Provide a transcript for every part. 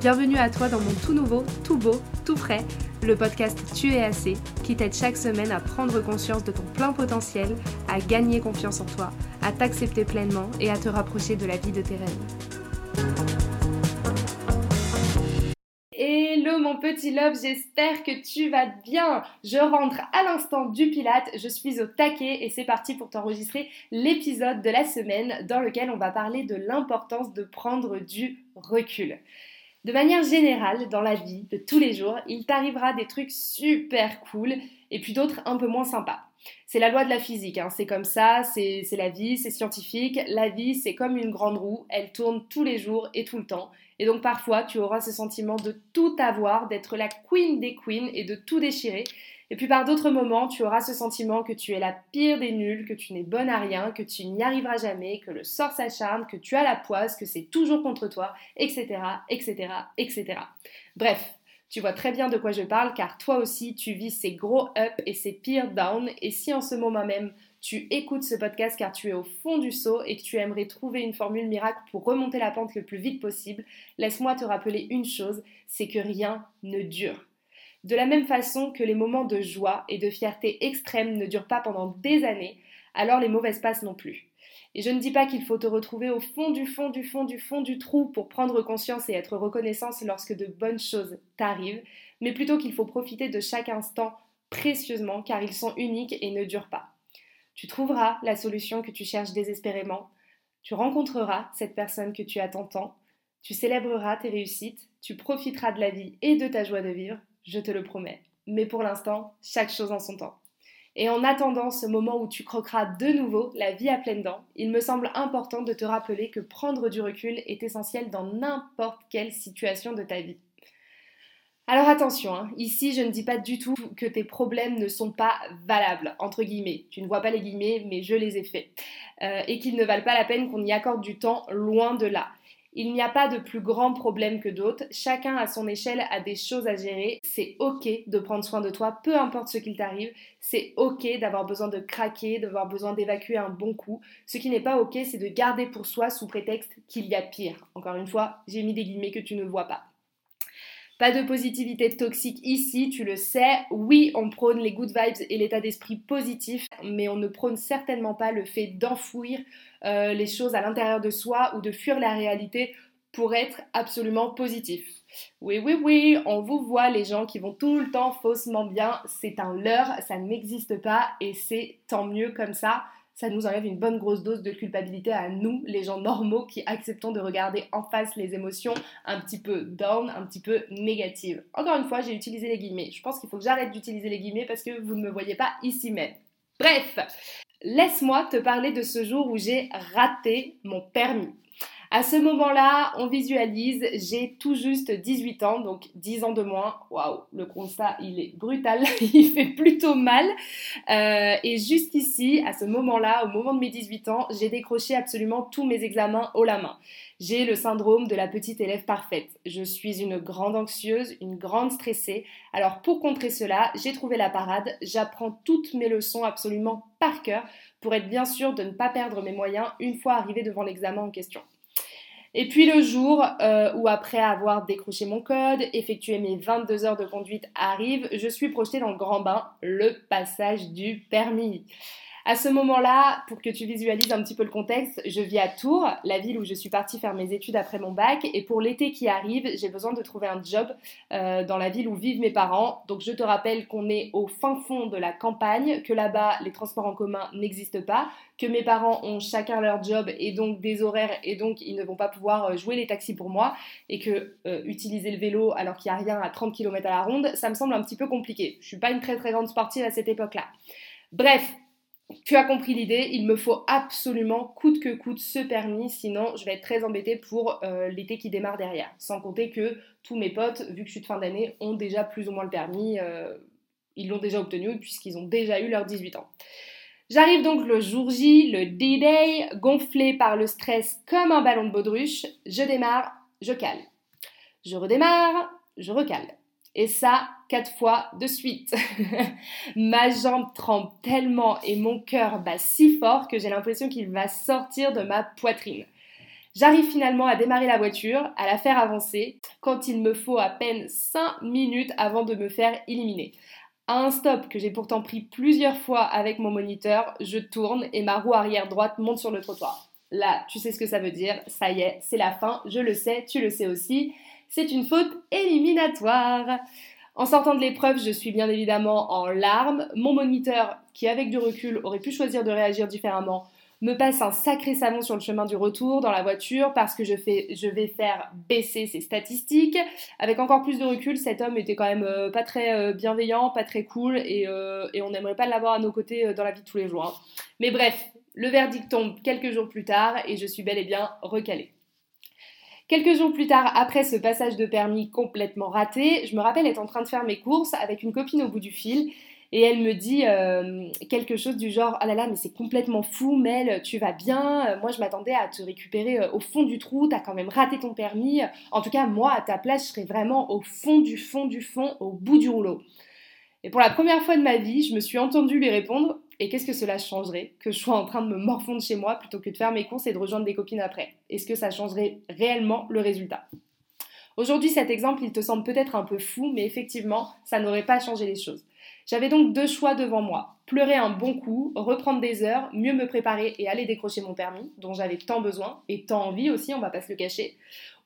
Bienvenue à toi dans mon tout nouveau, tout beau, tout frais, le podcast Tu es assez, qui t'aide chaque semaine à prendre conscience de ton plein potentiel, à gagner confiance en toi, à t'accepter pleinement et à te rapprocher de la vie de tes rêves. Hello mon petit love, j'espère que tu vas bien. Je rentre à l'instant du Pilate, je suis au taquet et c'est parti pour t'enregistrer l'épisode de la semaine dans lequel on va parler de l'importance de prendre du recul. De manière générale, dans la vie de tous les jours, il t'arrivera des trucs super cool et puis d'autres un peu moins sympas. C'est la loi de la physique, hein. c'est comme ça, c'est la vie, c'est scientifique. La vie, c'est comme une grande roue, elle tourne tous les jours et tout le temps. Et donc parfois, tu auras ce sentiment de tout avoir, d'être la queen des queens et de tout déchirer. Et puis par d'autres moments, tu auras ce sentiment que tu es la pire des nuls, que tu n'es bonne à rien, que tu n'y arriveras jamais, que le sort s'acharne, que tu as la poisse, que c'est toujours contre toi, etc., etc., etc. Bref, tu vois très bien de quoi je parle car toi aussi tu vis ces gros up et ces pires down et si en ce moment même tu écoutes ce podcast car tu es au fond du seau et que tu aimerais trouver une formule miracle pour remonter la pente le plus vite possible, laisse-moi te rappeler une chose, c'est que rien ne dure. De la même façon que les moments de joie et de fierté extrême ne durent pas pendant des années, alors les mauvaises passes non plus. Et je ne dis pas qu'il faut te retrouver au fond du fond du fond du fond du trou pour prendre conscience et être reconnaissance lorsque de bonnes choses t'arrivent, mais plutôt qu'il faut profiter de chaque instant précieusement car ils sont uniques et ne durent pas. Tu trouveras la solution que tu cherches désespérément, tu rencontreras cette personne que tu attends tant, tu célébreras tes réussites, tu profiteras de la vie et de ta joie de vivre, je te le promets. Mais pour l'instant, chaque chose en son temps. Et en attendant ce moment où tu croqueras de nouveau la vie à pleines dents, il me semble important de te rappeler que prendre du recul est essentiel dans n'importe quelle situation de ta vie. Alors attention, hein, ici je ne dis pas du tout que tes problèmes ne sont pas valables, entre guillemets. Tu ne vois pas les guillemets, mais je les ai faits. Euh, et qu'ils ne valent pas la peine qu'on y accorde du temps loin de là. Il n'y a pas de plus grand problème que d'autres, chacun à son échelle a des choses à gérer, c'est ok de prendre soin de toi, peu importe ce qu'il t'arrive, c'est ok d'avoir besoin de craquer, d'avoir besoin d'évacuer un bon coup, ce qui n'est pas ok c'est de garder pour soi sous prétexte qu'il y a pire. Encore une fois, j'ai mis des guillemets que tu ne vois pas. Pas de positivité toxique ici, tu le sais. Oui, on prône les good vibes et l'état d'esprit positif, mais on ne prône certainement pas le fait d'enfouir euh, les choses à l'intérieur de soi ou de fuir la réalité pour être absolument positif. Oui, oui, oui, on vous voit les gens qui vont tout le temps faussement bien, c'est un leurre, ça n'existe pas et c'est tant mieux comme ça ça nous enlève une bonne grosse dose de culpabilité à nous, les gens normaux qui acceptons de regarder en face les émotions un petit peu down, un petit peu négatives. Encore une fois, j'ai utilisé les guillemets. Je pense qu'il faut que j'arrête d'utiliser les guillemets parce que vous ne me voyez pas ici même. Bref, laisse-moi te parler de ce jour où j'ai raté mon permis. À ce moment-là, on visualise, j'ai tout juste 18 ans, donc 10 ans de moins. Waouh, le constat, il est brutal, il fait plutôt mal. Euh, et juste ici, à ce moment-là, au moment de mes 18 ans, j'ai décroché absolument tous mes examens haut la main. J'ai le syndrome de la petite élève parfaite. Je suis une grande anxieuse, une grande stressée. Alors pour contrer cela, j'ai trouvé la parade. J'apprends toutes mes leçons absolument par cœur pour être bien sûr de ne pas perdre mes moyens une fois arrivé devant l'examen en question. Et puis le jour euh, où après avoir décroché mon code, effectué mes 22 heures de conduite arrive, je suis projetée dans le grand bain, le passage du permis. À ce moment-là, pour que tu visualises un petit peu le contexte, je vis à Tours, la ville où je suis partie faire mes études après mon bac, et pour l'été qui arrive, j'ai besoin de trouver un job euh, dans la ville où vivent mes parents. Donc je te rappelle qu'on est au fin fond de la campagne, que là-bas les transports en commun n'existent pas, que mes parents ont chacun leur job et donc des horaires et donc ils ne vont pas pouvoir euh, jouer les taxis pour moi et que euh, utiliser le vélo alors qu'il n'y a rien à 30 km à la ronde, ça me semble un petit peu compliqué. Je suis pas une très très grande sportive à cette époque-là. Bref, tu as compris l'idée, il me faut absolument coûte que coûte ce permis, sinon je vais être très embêtée pour euh, l'été qui démarre derrière. Sans compter que tous mes potes, vu que je suis de fin d'année, ont déjà plus ou moins le permis. Euh, ils l'ont déjà obtenu puisqu'ils ont déjà eu leurs 18 ans. J'arrive donc le jour J, le D-Day, gonflé par le stress comme un ballon de baudruche. Je démarre, je cale. Je redémarre, je recale. Et ça, quatre fois de suite. ma jambe tremble tellement et mon cœur bat si fort que j'ai l'impression qu'il va sortir de ma poitrine. J'arrive finalement à démarrer la voiture, à la faire avancer, quand il me faut à peine 5 minutes avant de me faire éliminer. À un stop que j'ai pourtant pris plusieurs fois avec mon moniteur, je tourne et ma roue arrière droite monte sur le trottoir. Là, tu sais ce que ça veut dire, ça y est, c'est la fin, je le sais, tu le sais aussi, c'est une faute éliminatoire. En sortant de l'épreuve, je suis bien évidemment en larmes. Mon moniteur, qui avec du recul aurait pu choisir de réagir différemment, me passe un sacré savon sur le chemin du retour dans la voiture parce que je, vais faire baisser ses statistiques. Avec encore plus de recul, cet homme était quand même euh, pas très euh, bienveillant, pas très cool euh, et, on n'aimerait pas l'avoir à nos côtés dans la vie de tous les jours. Hein. Mais bref, le verdict tombe quelques jours plus tard et je suis bel et bien recalée. Quelques jours plus tard, après ce passage de permis complètement raté, je me rappelle être en train de faire mes courses avec une copine au bout du fil et elle me dit euh, quelque chose du genre Ah là là, mais c'est complètement fou, Mel, tu vas bien Moi, je m'attendais à te récupérer euh, au fond du trou, t'as quand même raté ton permis. En tout cas, moi, à ta place, je serais vraiment au fond du fond du fond, au bout du rouleau. Et pour la première fois de ma vie, je me suis entendue lui répondre Et qu'est-ce que cela changerait que je sois en train de me morfondre chez moi plutôt que de faire mes courses et de rejoindre des copines après? Est-ce que ça changerait réellement le résultat? Aujourd'hui, cet exemple, il te semble peut-être un peu fou, mais effectivement, ça n'aurait pas changé les choses. J'avais donc deux choix devant moi. Pleurer un bon coup, reprendre des heures, mieux me préparer et aller décrocher mon permis, dont j'avais tant besoin et tant envie aussi, on va pas se le cacher.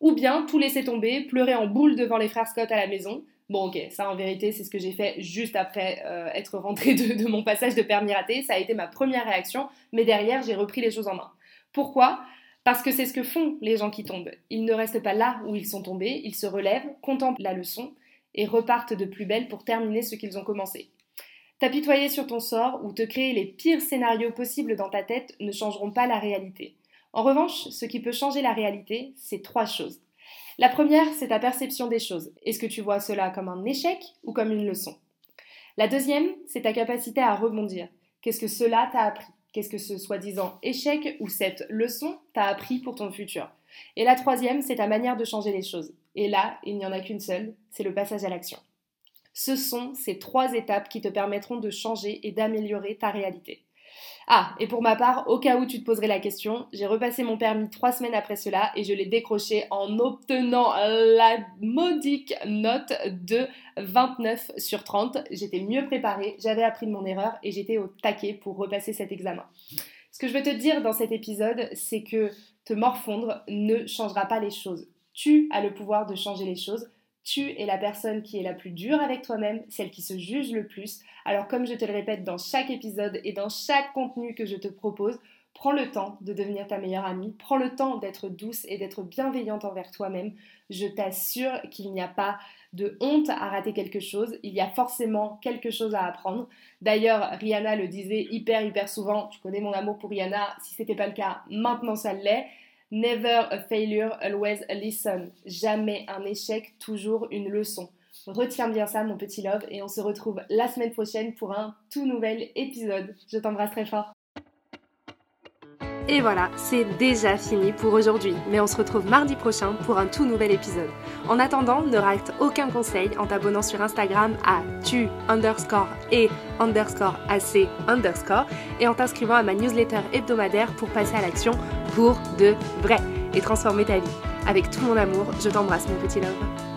Ou bien tout laisser tomber, pleurer en boule devant les frères Scott à la maison. Bon ok, ça en vérité c'est ce que j'ai fait juste après euh, être rentrée de, de mon passage de permis raté. Ça a été ma première réaction, mais derrière j'ai repris les choses en main. Pourquoi? Parce que c'est ce que font les gens qui tombent. Ils ne restent pas là où ils sont tombés, ils se relèvent, contemplent la leçon et repartent de plus belle pour terminer ce qu'ils ont commencé. T'apitoyer sur ton sort ou te créer les pires scénarios possibles dans ta tête ne changeront pas la réalité. En revanche, ce qui peut changer la réalité, c'est trois choses. La première, c'est ta perception des choses. Est-ce que tu vois cela comme un échec ou comme une leçon? La deuxième, c'est ta capacité à rebondir. Qu'est-ce que cela t'a appris? Qu'est-ce que ce soi-disant échec ou cette leçon t'a appris pour ton futur? Et la troisième, c'est ta manière de changer les choses. Et là, il n'y en a qu'une seule, c'est le passage à l'action. Ce sont ces trois étapes qui te permettront de changer et d'améliorer ta réalité. Ah, et pour ma part, au cas où tu te poserais la question, j'ai repassé mon permis trois semaines après cela et je l'ai décroché en obtenant la modique note de 29 sur 30. J'étais mieux préparée, j'avais appris de mon erreur et j'étais au taquet pour repasser cet examen. Ce que je veux te dire dans cet épisode, c'est que te morfondre ne changera pas les choses. Tu as le pouvoir de changer les choses. Tu es la personne qui est la plus dure avec toi-même, celle qui se juge le plus. Alors comme je te le répète dans chaque épisode et dans chaque contenu que je te propose, prends le temps de devenir ta meilleure amie, prends le temps d'être douce et d'être bienveillante envers toi-même. Je t'assure qu'il n'y a pas de honte à rater quelque chose, il y a forcément quelque chose à apprendre. D'ailleurs, Rihanna le disait hyper hyper souvent, tu connais mon amour pour Rihanna, si c'était pas le cas, maintenant ça l'est. Never a failure, always a lesson. Jamais un échec, toujours une leçon. Retiens bien ça, mon petit love, et on se retrouve la semaine prochaine pour un tout nouvel épisode. Je t'embrasse très fort. Et voilà, c'est déjà fini pour aujourd'hui, mais on se retrouve mardi prochain pour un tout nouvel épisode. En attendant, ne rate aucun conseil en t'abonnant sur Instagram à tu underscore et underscore ac underscore et en t'inscrivant à ma newsletter hebdomadaire pour passer à l'action pour de vrai et transformer ta vie. Avec tout mon amour, je t'embrasse mon petit love.